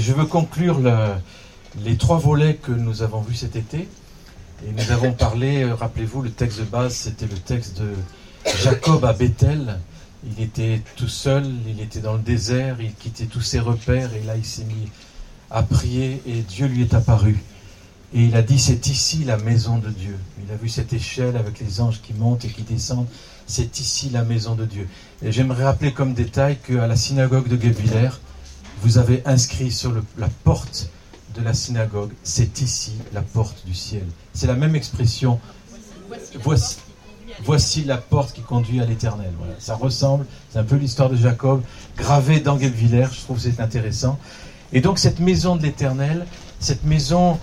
Je veux conclure les trois volets que nous avons vus cet été. Et nous avons parlé, euh, rappelez-vous, le texte de base, c'était le texte de Jacob à Bethel. Il était tout seul, il était dans le désert, il quittait tous ses repères et là il s'est mis à prier et Dieu lui est apparu. Et il a dit, c'est ici la maison de Dieu. Il a vu cette échelle avec les anges qui montent et qui descendent. C'est ici la maison de Dieu. Et j'aimerais rappeler comme détail qu'à la synagogue de Guebwiller, vous avez inscrit sur la porte de la synagogue, c'est ici la porte du ciel. C'est la même expression. Voici, la porte qui conduit à l'éternel. Voilà. Ça ressemble, c'est un peu l'histoire de Jacob, gravée dans je trouve c'est intéressant. Et donc cette maison de l'éternel, cette maison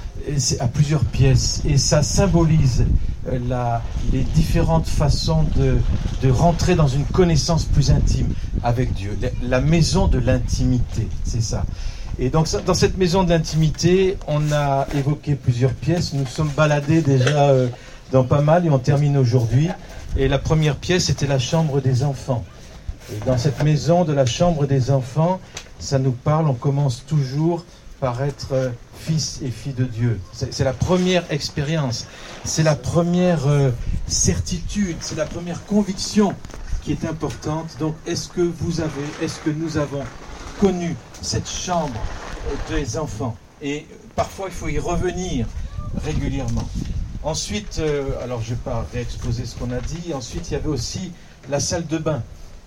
a plusieurs pièces et ça symbolise euh, les différentes façons de, de, rentrer dans une connaissance plus intime avec Dieu. La, maison de l'intimité, c'est ça. Et donc dans cette maison de l'intimité, on a évoqué plusieurs pièces. Nous sommes baladés déjà euh, dans pas mal et on termine aujourd'hui. Et la première pièce, c'était la chambre des enfants. Et dans cette maison de la chambre des enfants, ça nous parle, on commence toujours par être euh, fils et fille de Dieu. C'est la première expérience, c'est la première euh, certitude, c'est la première conviction qui est importante. Donc, est-ce que vous avez, est-ce que nous avons connu cette chambre des enfants? Et parfois, il faut y revenir régulièrement. Ensuite, euh, alors je ne vais pas réexposer ce qu'on a dit. Ensuite, il y avait aussi la salle de bain.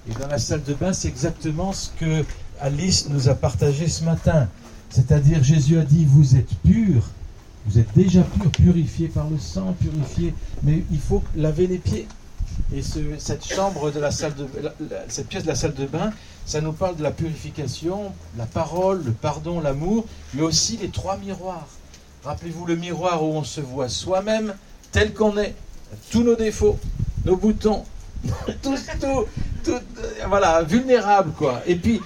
Et dans la salle de bain, c'est exactement ce que Alice nous a partagé ce matin. C'est-à-dire, Jésus a dit, vous êtes purs, vous êtes déjà purs, purifiés par le sang, purifiés, mais il faut laver les pieds. Et cette chambre de la salle de, cette pièce de la salle de bain, ça nous parle de la purification, la parole, le pardon, l'amour, mais aussi les trois miroirs. Rappelez-vous le miroir où on se voit soi-même tel qu'on est, tous nos défauts, nos boutons, tout, tout, tout, voilà, vulnérable quoi. Et puis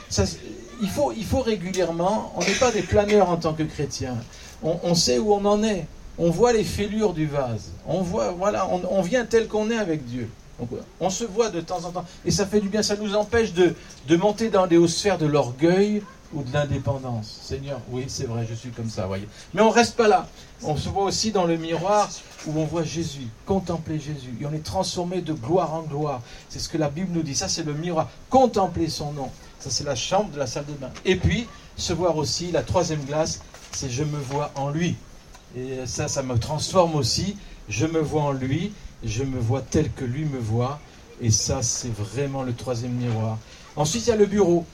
il faut, il faut régulièrement, on n'est pas des planeurs en tant que chrétiens, on, sait où on en est, on voit les fêlures du vase, on voit, voilà, on, vient tel qu'on est avec Dieu. on se voit de temps en temps, et ça fait du bien, ça nous empêche de, de monter dans les hautes sphères de l'orgueil ou de l'indépendance. Seigneur, oui, c'est vrai, je suis comme ça, voyez. Mais on reste pas là. On se voit aussi dans le miroir où on voit Jésus, contempler Jésus, et on est transformé de gloire en gloire. C'est ce que la Bible nous dit. Ça, c'est le miroir. Contempler son nom. Ça, c'est la chambre de la salle de bain. Et puis, se voir aussi, la troisième glace, c'est je me vois en lui. Et ça, ça me transforme aussi. Je me vois en lui, je me vois tel que lui me voit. Et ça, c'est vraiment le troisième miroir. Ensuite, il y a le bureau.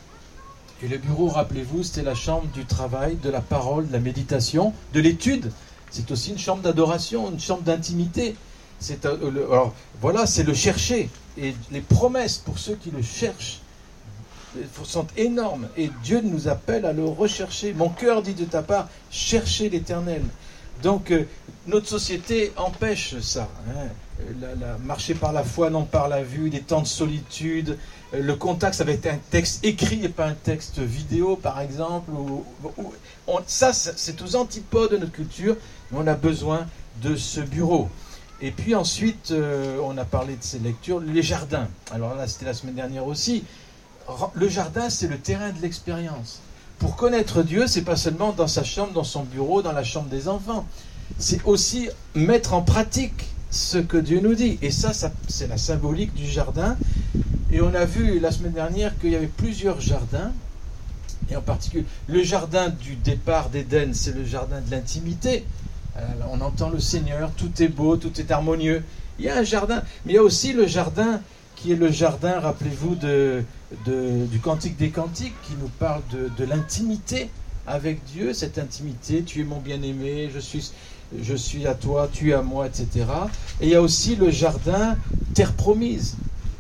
Et le bureau, rappelez-vous, c'était la chambre du travail, de la parole, de la méditation, de l'étude. C'est aussi une chambre d'adoration, une chambre d'intimité. Euh, alors voilà, c'est le chercher et les promesses pour ceux qui le cherchent sont énormes et Dieu nous appelle à le rechercher. Mon cœur dit de ta part, cherchez l'Éternel. Donc euh, notre société empêche ça. Hein. La, marcher par la foi, non par la vue, des temps de solitude. Euh, le contact, ça va être un texte écrit et pas un texte vidéo, par exemple. ça, c'est aux antipodes de notre culture, mais on a besoin de ce bureau. Et puis ensuite, euh, on a parlé de ces lectures, les jardins. Alors là, c'était la semaine dernière aussi le jardin, c'est le terrain de l'expérience. Pour connaître Dieu, c'est pas seulement dans sa chambre, dans son bureau, dans la chambre des enfants. C'est aussi mettre en pratique ce que Dieu nous dit. Et ça, c'est la symbolique du jardin. Et on a vu la semaine dernière qu'il y avait plusieurs jardins. Et en particulier, le jardin du départ d'Éden, c'est le jardin de l'intimité. On entend le Seigneur, tout est beau, tout est harmonieux. Il y a un jardin, mais il y a aussi le jardin qui est le jardin, rappelez-vous, de, du Cantique des Cantiques, qui nous parle de, l'intimité avec Dieu, cette intimité, tu es mon bien-aimé, je suis, je suis à toi, tu es à moi, etc. Et il y a aussi le jardin terre promise.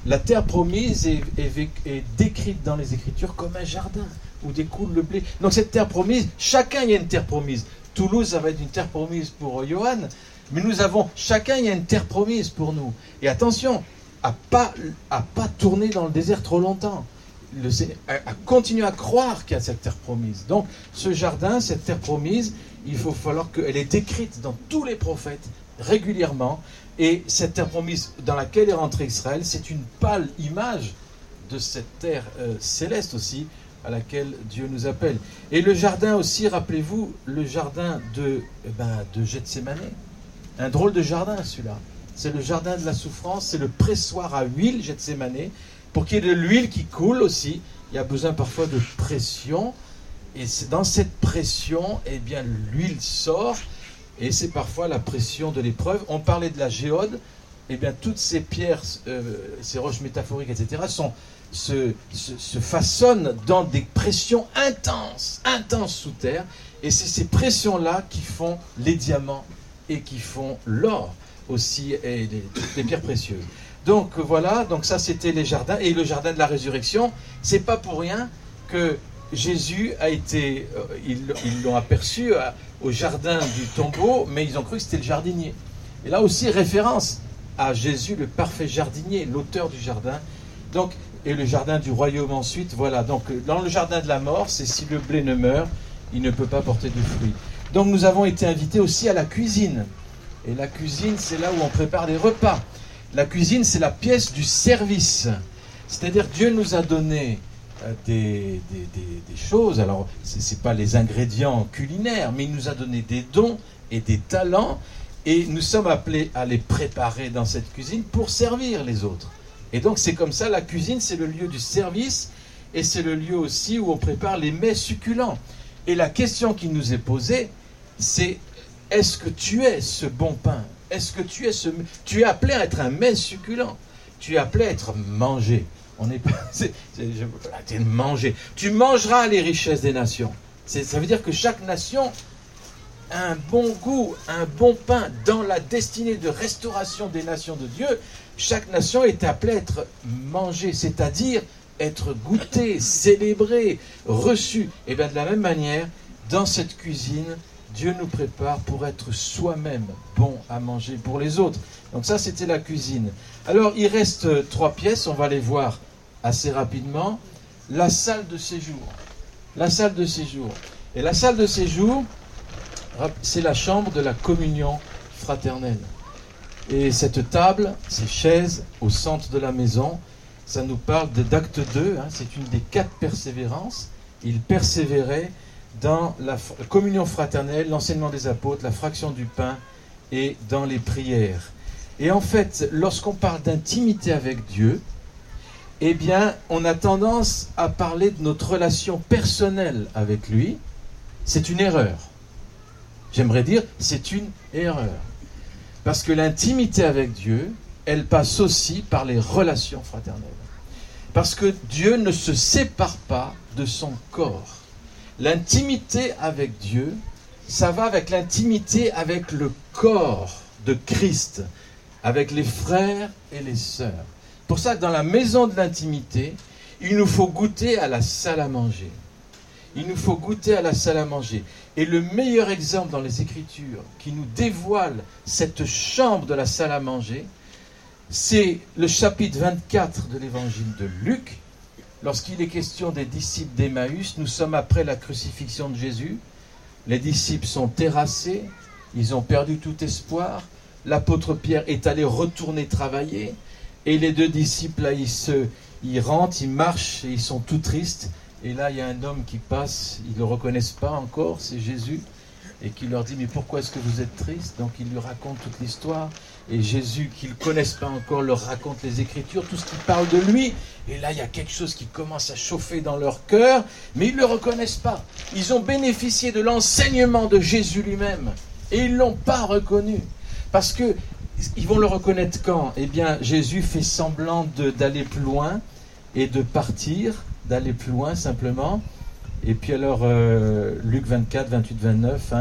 La terre promise est, est, décrite dans les Écritures comme un jardin où découle le blé. Donc cette terre promise, chacun y a une terre promise. Toulouse, ça va être une terre promise pour Johan, mais nous avons, chacun y a une terre promise pour nous. Et attention, à pas, à pas tourner dans le désert trop longtemps. Le, à, continuer à croire qu'il y a cette terre promise. Donc, ce jardin, cette terre promise, il faut falloir qu'elle est décrite dans tous les prophètes régulièrement. Et cette terre promise dans laquelle est rentré Israël, c'est une pâle image de cette terre euh, céleste aussi, à laquelle Dieu nous appelle. Et le jardin aussi, rappelez-vous, le jardin de, eh ben, de Gethsemane. Un drôle de jardin celui-là. C'est le jardin de la souffrance, c'est le pressoir à huile Gethsemane. Pour qu'il y ait de l'huile qui coule aussi, il y a besoin parfois de pression. Et c'est dans cette pression, eh bien, l'huile sort. Et c'est parfois la pression de l'épreuve. On parlait de la géode. Eh bien, toutes ces pierres, euh, ces roches métaphoriques, etc., sont, se, se, façonnent dans des pressions intenses, intenses sous terre. Et c'est ces pressions-là qui font les diamants et qui font l'or aussi et les, pierres précieuses. Donc voilà, donc ça c'était les jardins et le jardin de la résurrection. C'est pas pour rien que Jésus a été, euh, ils l'ont aperçu euh, au jardin du tombeau, mais ils ont cru que c'était le jardinier. Et là aussi référence à Jésus, le parfait jardinier, l'auteur du jardin. Donc et le jardin du royaume ensuite. Voilà, donc dans le jardin de la mort, c'est si le blé ne meurt, il ne peut pas porter de fruits. Donc nous avons été invités aussi à la cuisine. Et la cuisine, c'est là où on prépare des repas. La cuisine, c'est la pièce du service. C'est-à-dire Dieu nous a donné euh, des, des, choses. Alors, ce n'est pas les ingrédients culinaires, mais il nous a donné des dons et des talents. Et nous sommes appelés à les préparer dans cette cuisine pour servir les autres. Et donc c'est comme ça, la cuisine, c'est le lieu du service et c'est le lieu aussi où on prépare les mets succulents. Et la question qui nous est posée, c'est est-ce que tu es ce bon pain? Est-ce que tu es ce... Tu es appelé à être un mets succulent. Tu es appelé à être mangé. On n'est pas... C'est, manger. Tu mangeras les richesses des nations. ça veut dire que chaque nation a un bon goût, un bon pain dans la destinée de restauration des nations de Dieu chaque nation est appelée à être mangée, c'est-à-dire être goûtée, célébrée, reçue. Et bien de la même manière, dans cette cuisine, Dieu nous prépare pour être soi-même bon à manger pour les autres. Donc ça, c'était la cuisine. Alors, il reste trois pièces, on va les voir assez rapidement. La salle de séjour. La salle de séjour. Et la salle de séjour, c'est la chambre de la communion fraternelle. Et cette table, ces chaises au centre de la maison, ça nous parle d'acte 2, hein, c'est une des quatre persévérances. Il persévérait dans la communion fraternelle, l'enseignement des apôtres, la fraction du pain et dans les prières. Et en fait, lorsqu'on parle d'intimité avec Dieu, eh bien, on a tendance à parler de notre relation personnelle avec lui. C'est une erreur. J'aimerais dire, c'est une erreur. Parce que l'intimité avec Dieu, elle passe aussi par les relations fraternelles. Parce que Dieu ne se sépare pas de son corps. L'intimité avec Dieu, ça va avec l'intimité avec le corps de Christ, avec les frères et les sœurs. Pour ça dans la maison de l'intimité, il nous faut goûter à la salle à manger. Il nous faut goûter à la salle à manger. Et le meilleur exemple dans les Écritures qui nous dévoile cette chambre de la salle à manger, c'est le chapitre 24 de l'évangile de Luc, lorsqu'il est question des disciples d'Emmaüs. Nous sommes après la crucifixion de Jésus. Les disciples sont terrassés, ils ont perdu tout espoir. L'apôtre Pierre est allé retourner travailler. Et les deux disciples, là, ils, se, ils rentrent, ils marchent, et ils sont tout tristes. Et là, il y a un homme qui passe, ils ne le reconnaissent pas encore, c'est Jésus, et qui leur dit, mais pourquoi est-ce que vous êtes triste Donc il lui raconte toute l'histoire, et Jésus, qu'ils ne connaissent pas encore, leur raconte les Écritures, tout ce qui parle de lui. Et là, il y a quelque chose qui commence à chauffer dans leur cœur, mais ils ne le reconnaissent pas. Ils ont bénéficié de l'enseignement de Jésus lui-même, et ils ne l'ont pas reconnu. Parce que ils vont le reconnaître quand? Eh bien, Jésus fait semblant d'aller plus loin et de partir d'aller plus loin simplement. Et puis alors, euh, Luc 24, 28, 29,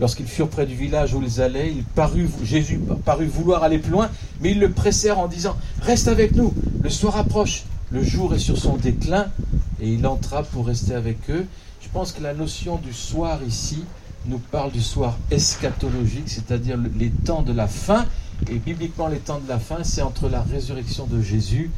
lorsqu'ils furent près du village où ils allaient, il parut, Jésus parut vouloir aller plus loin, mais ils le pressèrent en disant, reste avec nous, le soir approche, le jour est sur son déclin, et il entra pour rester avec eux. Je pense que la notion du soir ici nous parle du soir eschatologique, c'est-à-dire les temps de la fin, et bibliquement les temps de la fin, c'est entre la résurrection de Jésus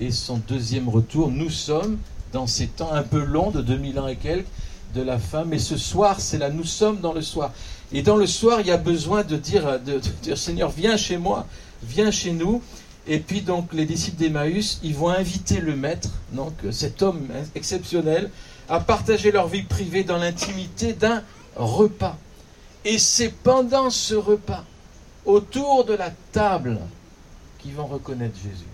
et son deuxième retour. Nous sommes dans ces temps un peu longs de 2000 ans et quelques de la fin. Mais ce soir, c'est là, nous sommes dans le soir. Et dans le soir, il y a besoin de dire, de, dire Seigneur, viens chez moi, viens chez nous. Et puis donc les disciples d'Emmaüs, ils vont inviter le maître, donc cet homme exceptionnel, à partager leur vie privée dans l'intimité d'un repas. Et c'est pendant ce repas, autour de la table, qu'ils vont reconnaître Jésus.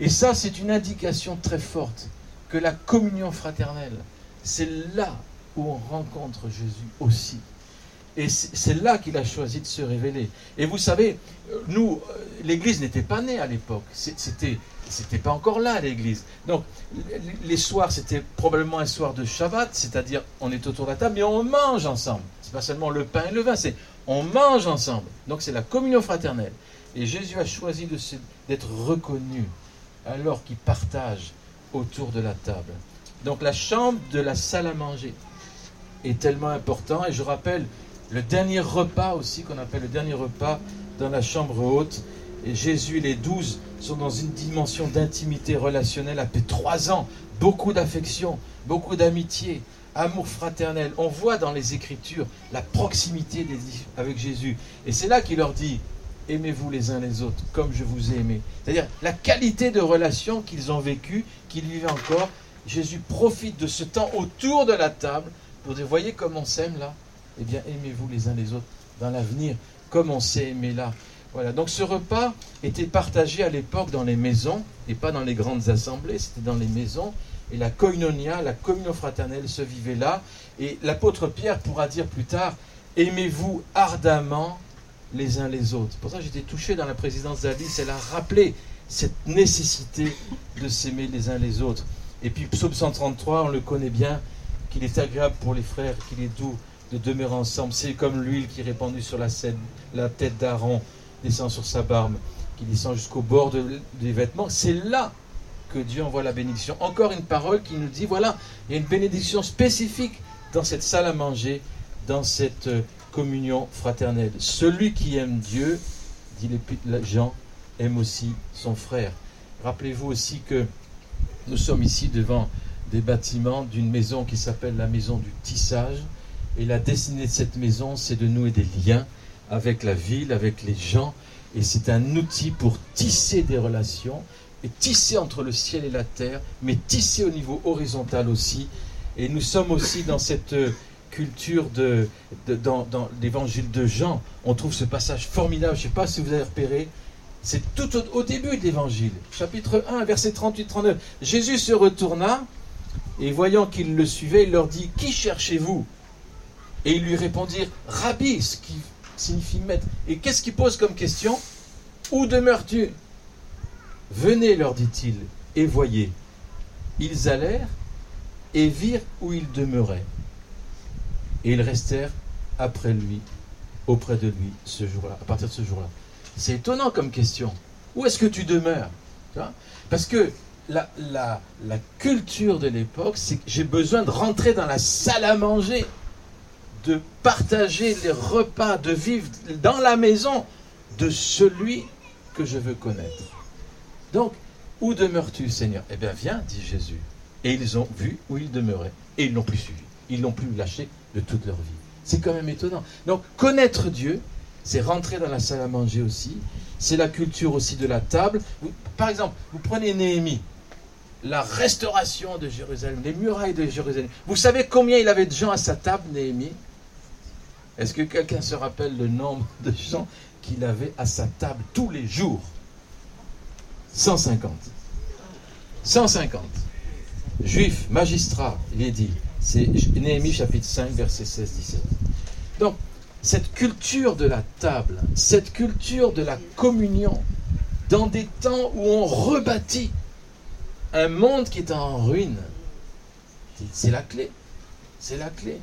Et ça, c'est une indication très forte que la communion fraternelle, c'est là où on rencontre Jésus aussi. Et c'est là qu'il a choisi de se révéler. Et vous savez, nous, euh, l'Église n'était pas née à l'époque. C'était, c'était pas encore là l'Église. Donc, les soirs, c'était probablement un soir de Shabbat, c'est-à-dire on est autour de la table, mais on mange ensemble. C'est pas seulement le pain et le vin, c'est on mange ensemble. Donc, c'est la communion fraternelle. Et Jésus a choisi d'être reconnu alors qu'il partage autour de la table. Donc, la chambre de la salle à manger est tellement important. Et je rappelle le dernier repas aussi, qu'on appelle le dernier repas dans la chambre haute. Et Jésus et les douze sont dans une dimension d'intimité relationnelle après trois ans. Beaucoup d'affection, beaucoup d'amitié, amour fraternel. On voit dans les Écritures la proximité avec Jésus. Et c'est là qu'il leur dit, aimez-vous les uns les autres comme je vous ai aimé. C'est-à-dire la qualité de relation qu'ils ont vécue, qu'ils vivent encore. Jésus profite de ce temps autour de la table pour dire, voyez comme on s'aime là Eh bien, aimez-vous les uns les autres dans l'avenir, comme on s'est aimé là. Voilà, donc ce repas était partagé à l'époque dans les maisons, et pas dans les grandes assemblées, c'était dans les maisons. Et la koinonia, la communion fraternelle se vivait là. Et l'apôtre Pierre pourra dire plus tard, aimez-vous ardemment les uns les autres. Pour ça, j'étais touché dans la présidence d'Alice, elle a rappelé cette nécessité de s'aimer les uns les autres. Et puis, psaume 133, on le connaît bien, qu'il est agréable pour les frères, qu'il est doux de demeurer ensemble. C'est comme l'huile qui est répandue sur la, la tête d'Aaron, descend sur sa barbe, qui descend jusqu'au bord des vêtements. C'est là que Dieu envoie la bénédiction. Encore une parole qui nous dit, voilà, il y a une bénédiction spécifique dans cette salle à manger, dans cette euh, communion fraternelle. Celui qui aime Dieu, dit Jean, aime aussi son frère. Rappelez-vous aussi que nous sommes ici devant des bâtiments d'une maison qui s'appelle la maison du tissage. Et la destinée de cette maison, c'est de nouer des liens avec la ville, avec les gens. Et c'est un outil pour tisser des relations, et tisser entre le ciel et la terre, mais tisser au niveau horizontal aussi. Et nous sommes aussi dans cette culture de, dans, l'évangile de Jean. On trouve ce passage formidable, je ne sais pas si vous avez repéré, c'est tout au, au, début de l'évangile, chapitre 1, verset 38-39. Jésus se retourna et voyant qu'ils le suivaient, il leur dit Qui cherchez-vous? Et ils lui répondirent Rabbi, ce qui signifie maître. Et qu'est-ce qu'il pose comme question? Où demeures-tu? Venez, leur dit-il, et voyez. Ils allèrent et virent où il demeurait. Et ils restèrent après lui, auprès de lui, ce jour-là, à partir de ce jour-là. C'est étonnant comme question. Où est-ce que tu demeures Parce que la, culture de l'époque, c'est que j'ai besoin de rentrer dans la salle à manger, de partager les repas, de vivre dans la maison de celui que je veux connaître. Donc, où demeures-tu, Seigneur? Eh bien, viens, dit Jésus. Et ils ont vu où il demeurait. Et ils l'ont plus suivi. Ils l'ont plus lâché de toute leur vie. C'est quand même étonnant. Donc, connaître Dieu, c'est rentrer dans la salle à manger aussi. C'est la culture aussi de la table. par exemple, vous prenez Néhémie la restauration de Jérusalem, les murailles de Jérusalem. Vous savez combien il avait de gens à sa table, Néhémie? Est-ce que quelqu'un se rappelle le nombre de gens qu'il avait à sa table tous les jours? 150. 150. Juifs, magistrats, il est dit. C'est Néhémie chapitre 5, verset 16-17. Donc, cette culture de la table, cette culture de la communion, dans des temps où on rebâtit un monde qui est en ruine. C'est la clé. C'est la clé.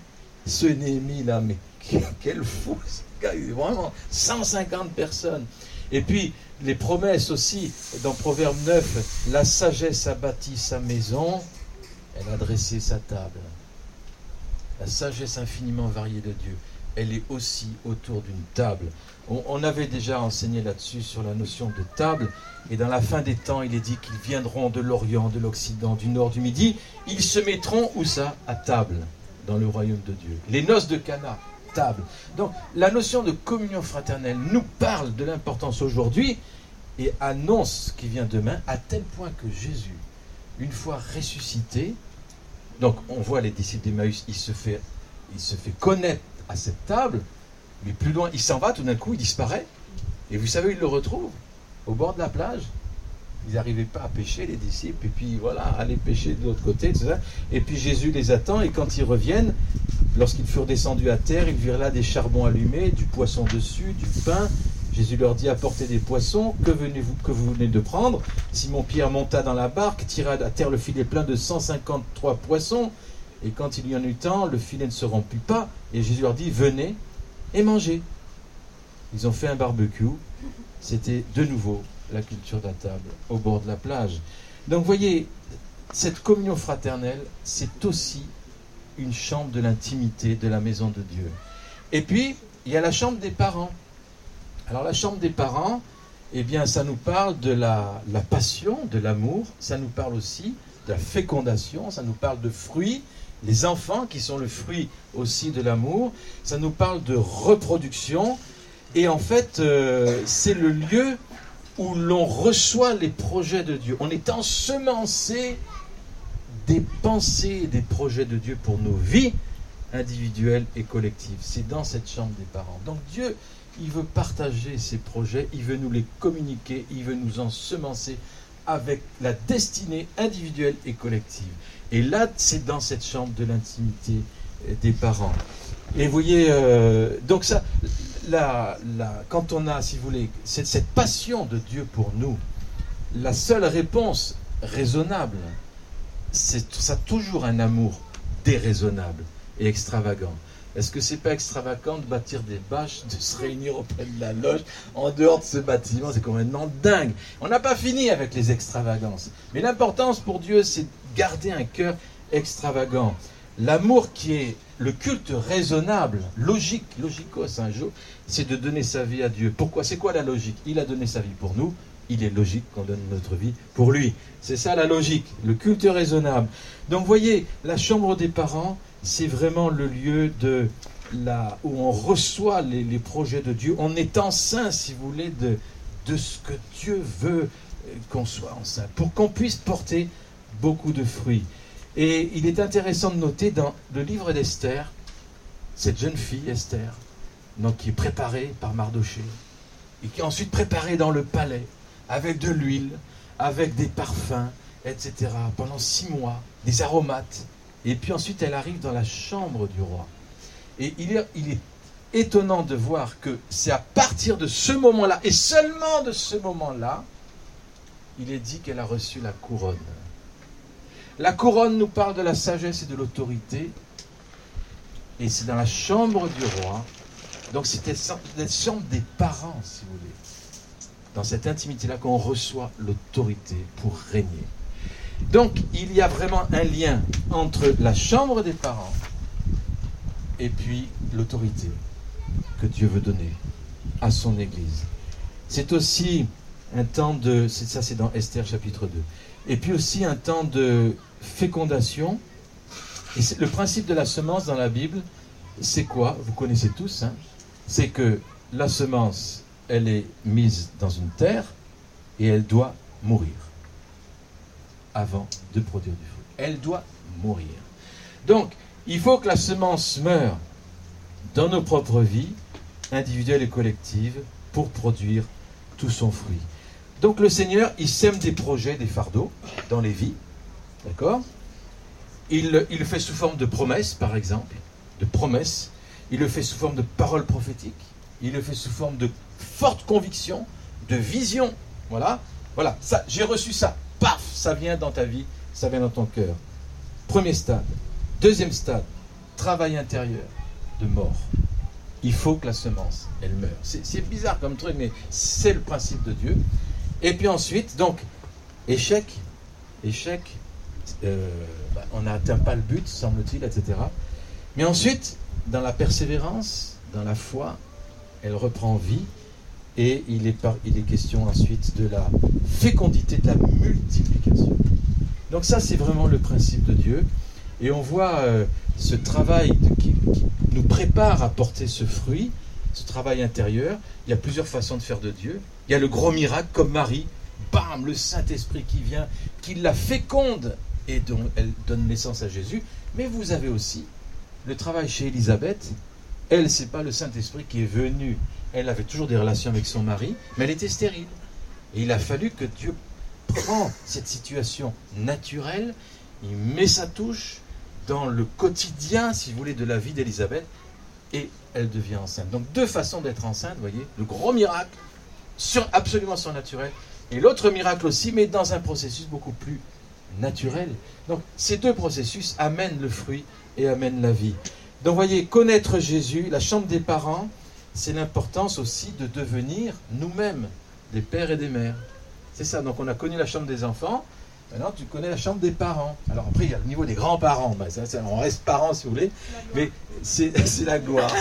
Ce Néhémie là, mais quel fou ce gars, vraiment 150 personnes. Et puis les promesses aussi, dans Proverbe 9, la sagesse a bâti sa maison, elle a dressé sa table. La sagesse infiniment variée de Dieu, elle est aussi autour d'une table. On, avait déjà enseigné là-dessus sur la notion de table, et dans la fin des temps, il est dit qu'ils viendront de l'Orient, de l'Occident, du Nord, du Midi. Ils se mettront où ça? À table, dans le royaume de Dieu. Les noces de Cana, table. Donc la notion de communion fraternelle nous parle de l'importance aujourd'hui et annonce ce qui vient demain, à tel point que Jésus, une fois ressuscité, Donc on voit les disciples d'Emmaüs, il se fait, se connaître à cette table, mais plus loin, il s'en va, tout d'un coup, il disparaît. Et vous savez, il le retrouve? Au bord de la plage. Ils n'arrivaient pas à pêcher, les disciples, et puis voilà, aller pêcher de l'autre côté, ça. Et puis Jésus les attend, et quand ils reviennent, lorsqu'ils furent descendus à terre, ils virent là des charbons allumés, du poisson dessus, du pain. Jésus leur dit apportez des poissons, que, venez-vous, que vous venez de prendre? Simon-Pierre monta dans la barque, tira à terre le filet plein de 153 poissons, et quand il y en eut temps, le filet ne se remplit pas, et Jésus leur dit venez et mangez. Ils ont fait un barbecue, c'était de nouveau la culture de la table au bord de la plage. Donc voyez, cette communion fraternelle, c'est aussi une chambre de l'intimité de la maison de Dieu. Et puis, il y a la chambre des parents. Alors la chambre des parents, eh bien, ça nous parle de la, passion, de l'amour, ça nous parle aussi de la fécondation, ça nous parle de fruits, les enfants qui sont le fruit aussi de l'amour, ça nous parle de reproduction, et en fait, euh, c'est le lieu où l'on reçoit les projets de Dieu. On est ensemencé des pensées des projets de Dieu pour nos vies individuelles et collectives. C'est dans cette chambre des parents. Donc Dieu, il veut partager ses projets, il veut nous les communiquer, il veut nous ensemencer avec la destinée individuelle et collective. Et là, c'est dans cette chambre de l'intimité des parents. Et vous voyez, euh, donc ça, quand on a, si vous voulez, cette, cette passion de Dieu pour nous, la seule réponse raisonnable, c'est ça toujours un amour déraisonnable et extravagant. Est-ce que c'est pas extravagant de bâtir des bâches, de se réunir auprès de la loge en dehors de ce bâtiment? C'est complètement dingue. On n'a pas fini avec les extravagances. Mais l'importance pour Dieu, c'est de garder un cœur extravagant. L'amour qui est le culte raisonnable, logique, logicos, un jour, c'est de donner sa vie à Dieu. Pourquoi? C'est quoi la logique? Il a donné sa vie pour nous, il est logique qu'on donne notre vie pour lui. C'est ça la logique, le culte raisonnable. Donc voyez, la chambre des parents, c'est vraiment le lieu de la, où on reçoit les, projets de Dieu. On est enceint, si vous voulez, de, de ce que Dieu veut euh, qu'on soit enceint, pour qu'on puisse porter beaucoup de fruits. Et il est intéressant de noter dans le livre d'Esther, cette jeune fille, Esther, donc, qui est préparée par Mardoché, et qui est ensuite préparée dans le palais, avec de l'huile, avec des parfums, etc., pendant six mois, des aromates. Et puis ensuite, elle arrive dans la chambre du roi. Et il est, étonnant de voir que c'est à partir de ce moment-là, et seulement de ce moment-là, il est dit qu'elle a reçu la couronne. La couronne nous parle de la sagesse et de l'autorité. Et c'est dans la chambre du roi. Donc c'était la chambre des parents, si vous voulez. Dans cette intimité-là qu'on reçoit l'autorité pour régner. Donc il y a vraiment un lien entre la chambre des parents et puis l'autorité que Dieu veut donner à son Église. C'est aussi un temps de... Ça c'est dans Esther chapitre 2. Et puis aussi un temps de fécondation. Et le principe de la semence dans la Bible, c'est quoi? Vous connaissez tous. Hein? C'est que la semence, elle est mise dans une terre et elle doit mourir avant de produire du fruit. Elle doit mourir. Donc, il faut que la semence meure dans nos propres vies, individuelles et collectives, pour produire tout son fruit. Donc le Seigneur, il sème des projets, des fardeaux dans les vies. D'accord? Il, il, le fait sous forme de promesses, par exemple, de promesses. Il le fait sous forme de paroles prophétiques. Il le fait sous forme de fortes convictions, de visions. Voilà. Voilà. Ça, j'ai reçu ça. Paf, ça vient dans ta vie, ça vient dans ton cœur. Premier stade. Deuxième stade, travail intérieur de mort. Il faut que la semence, elle meure. C'est bizarre comme truc, mais c'est le principe de Dieu. Et puis ensuite, donc, échec, échec, euh, bah, on n'atteint pas le but, semble-t-il, etc. Mais ensuite, dans la persévérance, dans la foi, elle reprend vie et il est, il est question ensuite de la fécondité, de la multiplication. Donc ça, c'est vraiment le principe de Dieu. Et on voit euh, ce travail qui, nous prépare à porter ce fruit, ce travail intérieur. Il y a plusieurs façons de faire de Dieu. Il y a le gros miracle comme Marie, bam, le Saint-Esprit qui vient, qui la féconde et dont elle donne naissance à Jésus. Mais vous avez aussi le travail chez Élisabeth. Elle, c'est pas le Saint-Esprit qui est venu. Elle avait toujours des relations avec son mari, mais elle était stérile. Et il a fallu que Dieu prend cette situation naturelle, il met sa touche dans le quotidien, si vous voulez, de la vie d'Élisabeth, et elle devient enceinte. Donc deux façons d'être enceinte, vous voyez, le gros miracle, sur, absolument surnaturel, et l'autre miracle aussi, mais dans un processus beaucoup plus naturel. Donc ces deux processus amènent le fruit et amènent la vie. Donc voyez, connaître Jésus, la chambre des parents, c'est l'importance aussi de devenir nous-mêmes des pères et des mères. C'est ça, donc on a connu la chambre des enfants, maintenant tu connais la chambre des parents. Alors après, il y a le niveau des grands-parents, ben, on reste parents si vous voulez, mais c'est la gloire.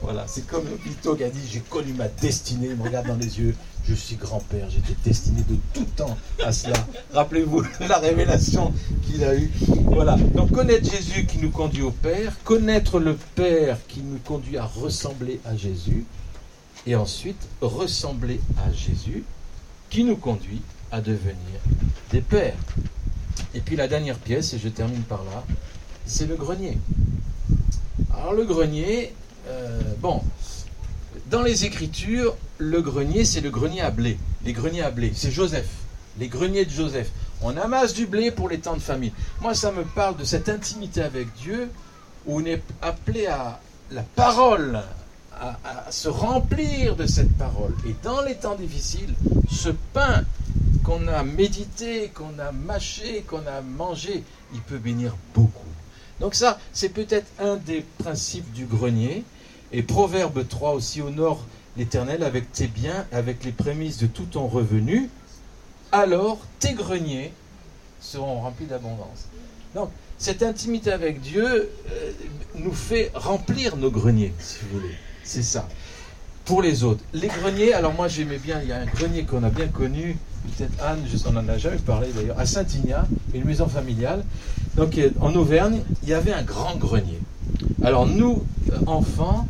voilà, c'est comme Vito qui a dit, j'ai connu ma destinée, il me regarde dans les yeux, je suis grand-père, j'étais destiné de tout temps à cela. Rappelez-vous la révélation qu'il a eue. Voilà. Donc connaître Jésus qui nous conduit au Père, connaître le Père qui nous conduit à ressembler à Jésus, et ensuite ressembler à Jésus qui nous conduit à devenir des pères. Et puis la dernière pièce, et je termine par là, c'est le grenier. Alors le grenier, euh, bon, dans les Écritures, le grenier, c'est le grenier à blé. Les greniers à blé, c'est Joseph. Les greniers de Joseph. On amasse du blé pour les temps de famille. Moi, ça me parle de cette intimité avec Dieu où on est appelé à la parole, à, à, se remplir de cette parole. Et dans les temps difficiles, ce pain qu'on a médité, qu'on a mâché, qu'on a mangé, il peut bénir beaucoup. Donc ça, c'est peut-être un des principes du grenier. Et Proverbe 3 aussi honore l'Éternel avec tes biens, avec les prémices de tout ton revenu, alors tes greniers seront remplis d'abondance. Donc, cette intimité avec Dieu euh, nous fait remplir nos greniers, si vous voulez. C'est ça. Pour les autres. Les greniers, alors moi j'aimais bien, il y a un grenier qu'on a bien connu, peut-être Anne, on n'en a jamais parlé d'ailleurs, à Saint-Ignac, une maison familiale. Donc euh, en Auvergne, il y avait un grand grenier. Alors nous, euh, enfants,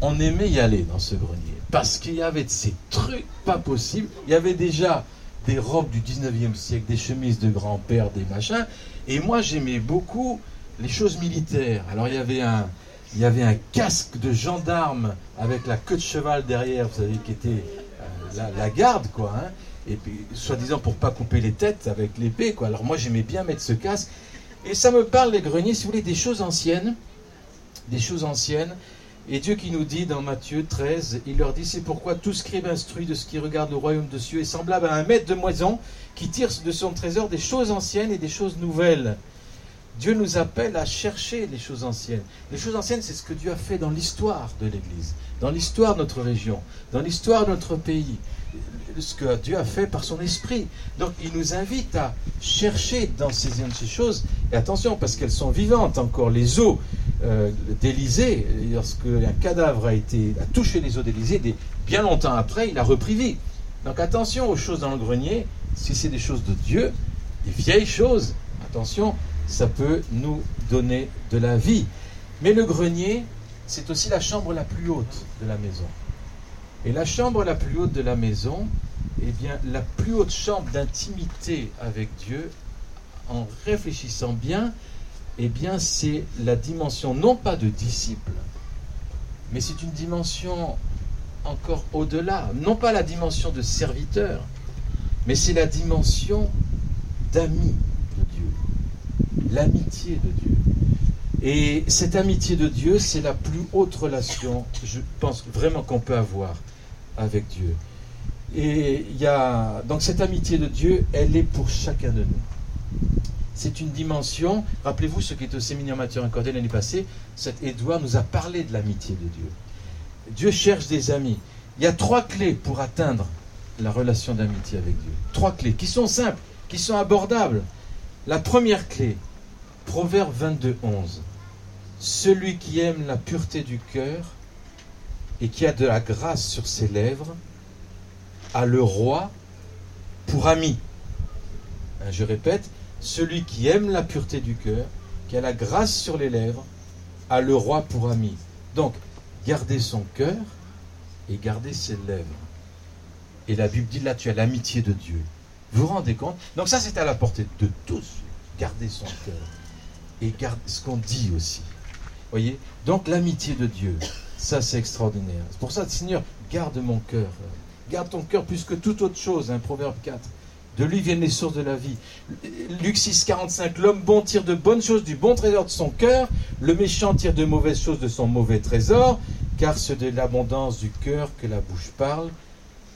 on aimait y aller dans ce grenier parce qu'il y avait de ces trucs pas possibles. Il y avait déjà des robes du 19e siècle, des chemises de grand-père, des machins. Et moi, j'aimais beaucoup les choses militaires. Alors, il y avait un, il y avait un casque de gendarme avec la queue de cheval derrière, vous savez, qui était euh, la, garde, quoi. Hein. et puis, soi-disant pour pas couper les têtes avec l'épée, quoi. Alors, moi, j'aimais bien mettre ce casque. Et ça me parle, les greniers, si vous voulez, des choses anciennes. Des choses anciennes. Et Dieu qui nous dit dans Matthieu 13, il leur dit, c'est pourquoi tout scribe instruit de ce qui regarde le royaume de cieux est semblable à un maître de moison qui tire de son trésor des choses anciennes et des choses nouvelles. Dieu nous appelle à chercher les choses anciennes. Les choses anciennes, c'est ce que Dieu a fait dans l'histoire de l'Église, dans l'histoire de notre région, dans l'histoire de notre pays ce que Dieu a fait par son esprit. Donc il nous invite à chercher dans ces choses, et attention parce qu'elles sont vivantes encore, les eaux euh, d'Élysée, lorsque un cadavre a, été, a touché les eaux d'Élysée, bien longtemps après, il a repris vie. Donc attention aux choses dans le grenier, si c'est des choses de Dieu, des vieilles choses, attention, ça peut nous donner de la vie. Mais le grenier, c'est aussi la chambre la plus haute de la maison. Et la chambre la plus haute de la maison, eh bien, la plus haute chambre d'intimité avec Dieu, en réfléchissant bien, eh bien, c'est la dimension non pas de disciple, mais c'est une dimension encore au-delà, non pas la dimension de serviteur, mais c'est la dimension d'ami de Dieu, l'amitié de Dieu. Et cette amitié de Dieu, c'est la plus haute relation, je pense vraiment qu'on peut avoir avec Dieu. Et il y a donc cette amitié de Dieu, elle est pour chacun de nous. C'est une dimension. Rappelez-vous ce qui est au séminaire Mathieu accordé l'année passée. Cet Édouard nous a parlé de l'amitié de Dieu. Dieu cherche des amis. Il y a trois clés pour atteindre la relation d'amitié avec Dieu. Trois clés qui sont simples, qui sont abordables. La première clé, Proverbe 22, 11. Celui qui aime la pureté du cœur et qui a de la grâce sur ses lèvres a le roi pour ami. Hein, je répète, celui qui aime la pureté du cœur, qui a la grâce sur les lèvres, a le roi pour ami. Donc, garder son cœur et garder ses lèvres. Et la Bible dit là, tu as l'amitié de Dieu. Vous vous rendez compte? Donc ça, c'est à la portée de tous. garder son cœur et garder ce qu'on dit aussi. Voyez? Donc l'amitié de Dieu, ça c'est extraordinaire. C'est pour ça, Seigneur, garde mon cœur. Garde ton cœur plus que toute autre chose, hein, Proverbe 4. De lui viennent les sources de la vie. Luc 6, 45. L'homme bon tire de bonnes choses du bon trésor de son cœur. Le méchant tire de mauvaises choses de son mauvais trésor. Car c'est de l'abondance du cœur que la bouche parle.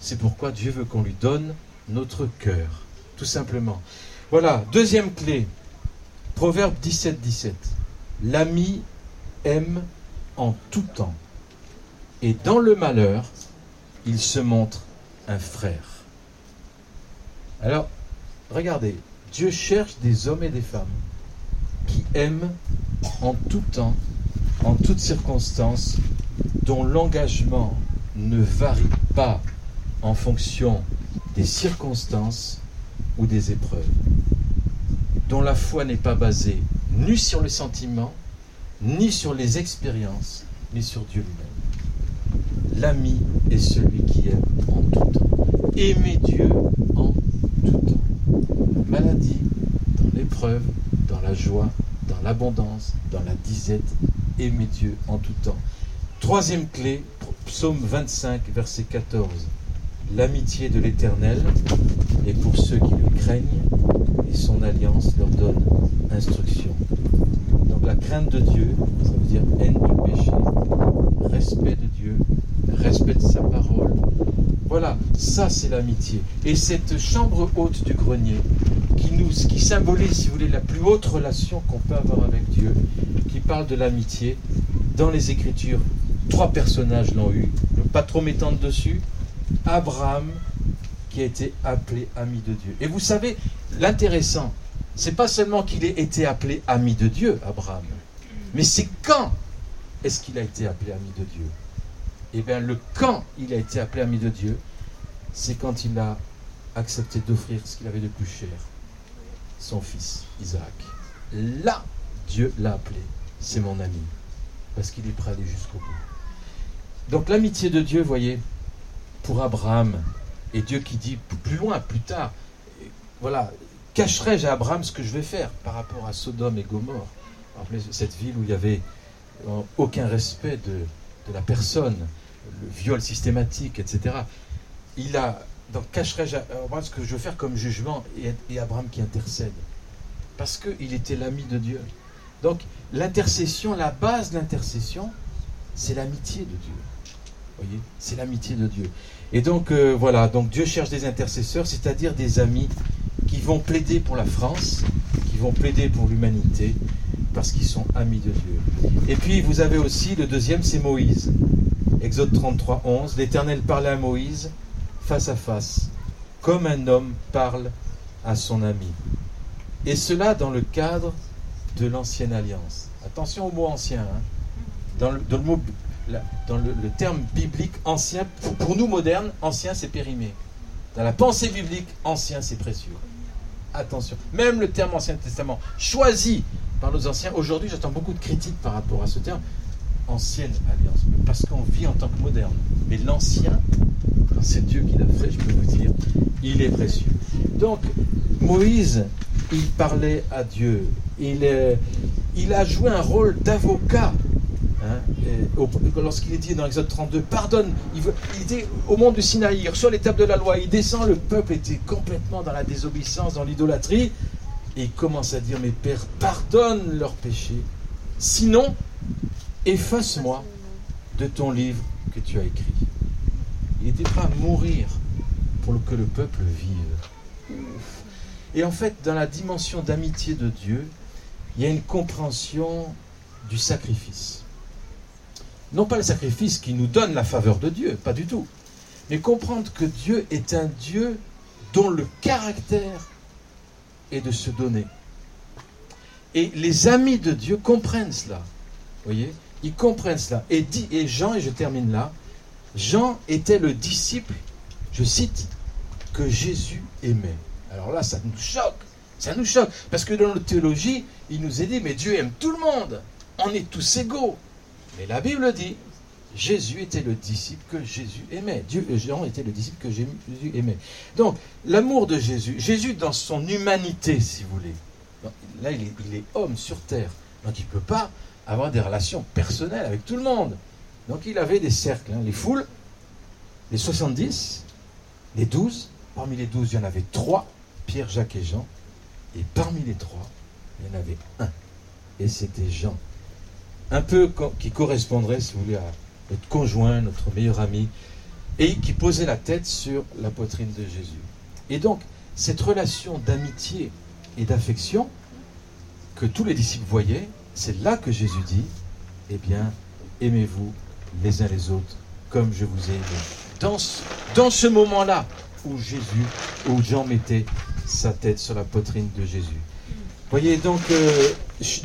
C'est pourquoi Dieu veut qu'on lui donne notre cœur. Tout simplement. Voilà. Deuxième clé. Proverbe 17, 17. L'ami aime en tout temps. Et dans le malheur, il se montre un frère. Alors, regardez, Dieu cherche des hommes et des femmes qui aiment en tout temps, en toutes circonstances, dont l'engagement ne varie pas en fonction des circonstances ou des épreuves, dont la foi n'est pas basée ni sur le sentiment, ni sur les expériences, mais sur Dieu lui-même. L'ami est celui qui aime en tout temps. Aimer Dieu en tout temps. Maladie, dans l'épreuve, dans la joie, dans l'abondance, dans la disette, aimer Dieu en tout temps. Troisième clé, psaume 25, verset 14. L'amitié de l'Éternel est pour ceux qui le craignent et son alliance leur donne instruction. Donc la crainte de Dieu, ça veut dire haine du péché, respect de Dieu, respect de sa parole. Voilà, ça c'est l'amitié. Et cette chambre haute du grenier, qui, nous, qui symbolise, si vous voulez, la plus haute relation qu'on peut avoir avec Dieu, qui parle de l'amitié, dans les Écritures, trois personnages l'ont eu, le pas trop m'étendre dessus, Abraham, qui a été appelé ami de Dieu. Et vous savez, l'intéressant, c'est pas seulement qu'il ait été appelé ami de Dieu, Abraham, mais c'est quand est-ce qu'il a été appelé ami de Dieu? Eh bien, le quand il a été appelé ami de Dieu, c'est quand il a accepté d'offrir ce qu'il avait de plus cher, son fils, Isaac. Là, Dieu l'a appelé, c'est mon ami, parce qu'il est prêt à aller jusqu'au bout. Donc l'amitié de Dieu, voyez, pour Abraham, et Dieu qui dit plus loin, plus tard, voilà, cacherai-je à Abraham ce que je vais faire par rapport à Sodome et Gomorre? Cette ville où il n'y avait euh, aucun respect de, la personne, le viol systématique, etc. Il a, donc cacherai-je à Abraham ce que je veux faire comme jugement et, Abraham qui intercède Parce qu'il était l'ami de Dieu. Donc l'intercession, la base de l'intercession, c'est l'amitié de Dieu. Voyez, c'est l'amitié de Dieu. Et donc euh, voilà, donc Dieu cherche des intercesseurs, c'est-à-dire des amis qui vont plaider pour la France, qui vont plaider pour l'humanité, parce qu'ils sont amis de Dieu. Et puis vous avez aussi le deuxième, c'est Moïse. Exode 33, 11. L'Éternel parlait à Moïse face à face, comme un homme parle à son ami. Et cela dans le cadre de l'ancienne alliance. Attention au mot ancien. Hein. Dans, le, mot, dans le, terme biblique ancien, pour nous modernes, ancien c'est périmé. Dans la pensée biblique, ancien c'est précieux. Attention. Même le terme Ancien Testament, choisi par nos anciens, aujourd'hui j'attends beaucoup de critiques par rapport à ce terme, ancienne alliance, parce qu'on vit en tant que moderne. Mais l'ancien, c'est Dieu qui l'a fait, je peux vous dire, il est précieux. Donc, Moïse, il parlait à Dieu. Il, il a joué un rôle d'avocat Hein, lorsqu'il est dit dans Exode 32, pardonne, il, était au monde du Sinaï, il reçoit l'étape de la loi, il descend, le peuple était complètement dans la désobéissance, dans l'idolâtrie, et il commence à dire, mes pères, pardonne leurs péchés, sinon, efface-moi de ton livre que tu as écrit. Il était prêt à mourir pour que le peuple vive. Et en fait, dans la dimension d'amitié de Dieu, il y a une compréhension du sacrifice. Non pas le sacrifice qui nous donne la faveur de Dieu, pas du tout. Mais comprendre que Dieu est un Dieu dont le caractère est de se donner. Et les amis de Dieu comprennent cela. voyez? Ils comprennent cela. Et, dit, et Jean, et je termine là, Jean était le disciple, je cite, que Jésus aimait. Alors là, ça nous choque. Ça nous choque. Parce que dans notre théologie, il nous est dit, mais Dieu aime tout le monde. On est tous égaux. Mais la Bible dit, Jésus était le disciple que Jésus aimait. Dieu, Jean était le disciple que Jésus aimait. Donc, l'amour de Jésus, Jésus dans son humanité, si vous voulez, là, il est, il est homme sur terre. Donc il ne peut pas avoir des relations personnelles avec tout le monde. Donc il avait des cercles, hein. les foules, les 70, les 12. Parmi les 12, il y en avait trois, Pierre, Jacques et Jean. Et parmi les trois, il y en avait un. Et c'était Jean. Un peu qui correspondrait, si vous voulez, à notre conjoint, notre meilleur ami, et qui posait la tête sur la poitrine de Jésus. Et donc, cette relation d'amitié et d'affection que tous les disciples voyaient, c'est là que Jésus dit, eh bien, aimez-vous les uns les autres comme je vous ai aimé. Dans ce, moment-là où Jésus, où Jean mettait sa tête sur la poitrine de Jésus. Voyez donc, euh,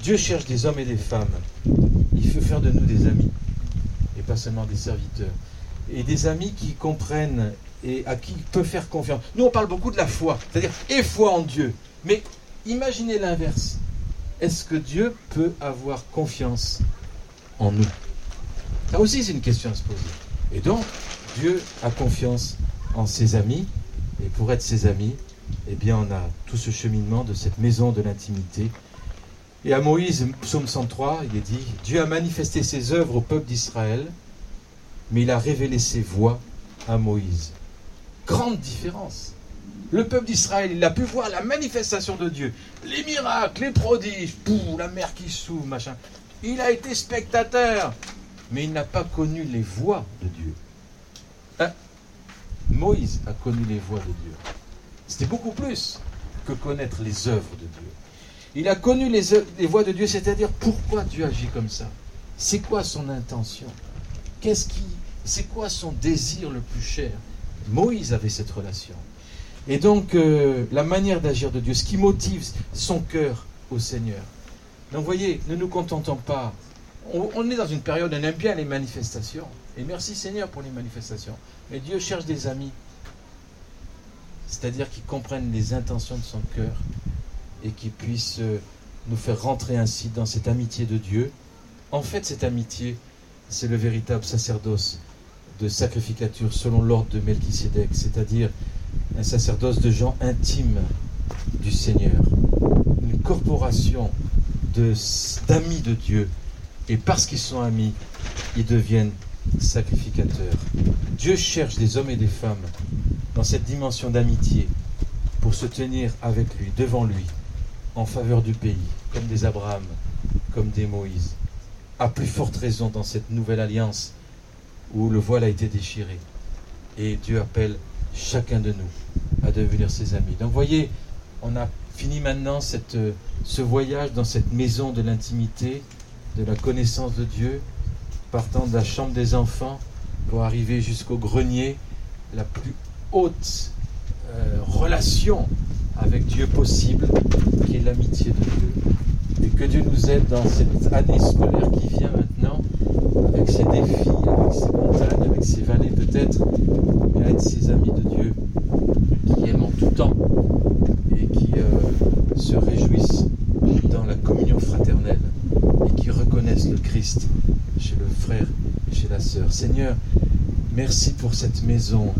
Dieu cherche des hommes et des femmes. Il veut faire de nous des amis et pas seulement des serviteurs. Et des amis qui comprennent et à qui il peut faire confiance. Nous, on parle beaucoup de la foi, c'est-à-dire et foi en Dieu. Mais imaginez l'inverse. Est-ce que Dieu peut avoir confiance en nous? Ça aussi, c'est une question à se poser. Et donc, Dieu a confiance en ses amis. Et pour être ses amis, eh bien, on a tout ce cheminement de cette maison de l'intimité. Et à Moïse, psaume 103, il est dit Dieu a manifesté ses œuvres au peuple d'Israël, mais il a révélé ses voies à Moïse. Grande différence. Le peuple d'Israël, il a pu voir la manifestation de Dieu, les miracles, les prodiges, la mer qui s'ouvre, machin. Il a été spectateur, mais il n'a pas connu les voies de Dieu. Hein? Moïse a connu les voies de Dieu. C'était beaucoup plus que connaître les œuvres de Dieu. Il a connu les, les voies de Dieu, c'est-à-dire pourquoi Dieu agit comme ça. C'est quoi son intention? Qu'est-ce qui, c'est quoi son désir le plus cher? Moïse avait cette relation. Et donc, euh, la manière d'agir de Dieu, ce qui motive son cœur au Seigneur. Donc, voyez, ne nous contentons pas. On, est dans une période, on aime bien les manifestations. Et merci Seigneur pour les manifestations. Mais Dieu cherche des amis. C'est-à-dire qui comprennent les intentions de son cœur et qui puissent euh, nous faire rentrer ainsi dans cette amitié de Dieu. En fait, cette amitié, c'est le véritable sacerdoce de sacrificature selon l'ordre de Melchisédek, c'est-à-dire un sacerdoce de gens intimes du Seigneur, une corporation d'amis de, Dieu. Et parce qu'ils sont amis, ils deviennent sacrificateurs. Dieu cherche des hommes et des femmes dans cette dimension d'amitié pour se tenir avec lui, devant lui, en faveur du pays, comme des Abraham, comme des Moïse. À plus forte raison dans cette nouvelle alliance où le voile a été déchiré. Et Dieu appelle chacun de nous à devenir ses amis. Donc voyez, on a fini maintenant cette, ce voyage dans cette maison de l'intimité, de la connaissance de Dieu, partant de la chambre des enfants pour arriver jusqu'au grenier, la plus haute euh, relation avec Dieu possible, qui est l'amitié de Dieu. Et que Dieu nous aide dans cette année scolaire qui vient maintenant, avec ses défis, avec ses montagnes, avec ses vallées peut-être, être ses amis de Dieu, qui aiment en tout temps et qui euh, se réjouissent dans la communion fraternelle et qui reconnaissent le Christ chez le frère et chez la sœur. Seigneur, merci pour cette maison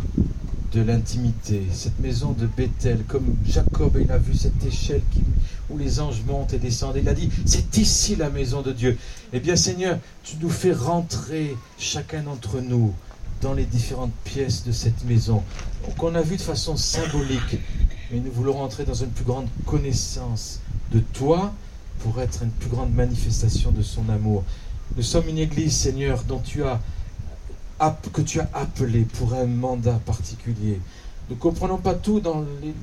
de l'intimité, cette maison de Bethel, comme Jacob, il a vu cette échelle qui, où les anges montent et descendent. Il a dit, c'est ici la maison de Dieu. Eh bien Seigneur, tu nous fais rentrer chacun d'entre nous dans les différentes pièces de cette maison, qu'on a vu de façon symbolique, mais nous voulons rentrer dans une plus grande connaissance de toi pour être une plus grande manifestation de son amour. Nous sommes une église, Seigneur, dont tu as que tu as appelé pour un mandat particulier. Nous ne comprenons pas tout dans les,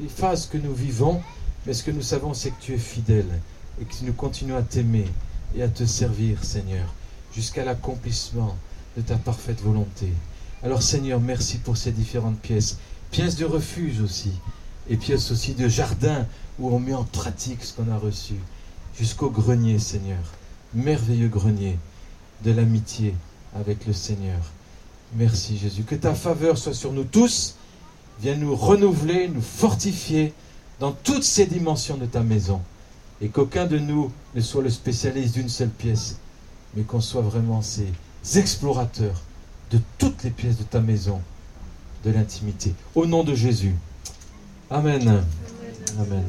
les, phases que nous vivons, mais ce que nous savons, c'est que tu es fidèle et que nous continuons à t'aimer et à te servir, Seigneur, jusqu'à l'accomplissement de ta parfaite volonté. Alors, Seigneur, merci pour ces différentes pièces. Pièces de refuge aussi, et pièces aussi de jardin où on met en pratique ce qu'on a reçu, jusqu'au grenier, Seigneur, merveilleux grenier de l'amitié avec le Seigneur. Merci Jésus. Que ta faveur soit sur nous tous. Viens nous renouveler, nous fortifier dans toutes ces dimensions de ta maison. Et qu'aucun de nous ne soit le spécialiste d'une seule pièce, mais qu'on soit vraiment ces explorateurs de toutes les pièces de ta maison, de l'intimité. Au nom de Jésus. Amen. Amen.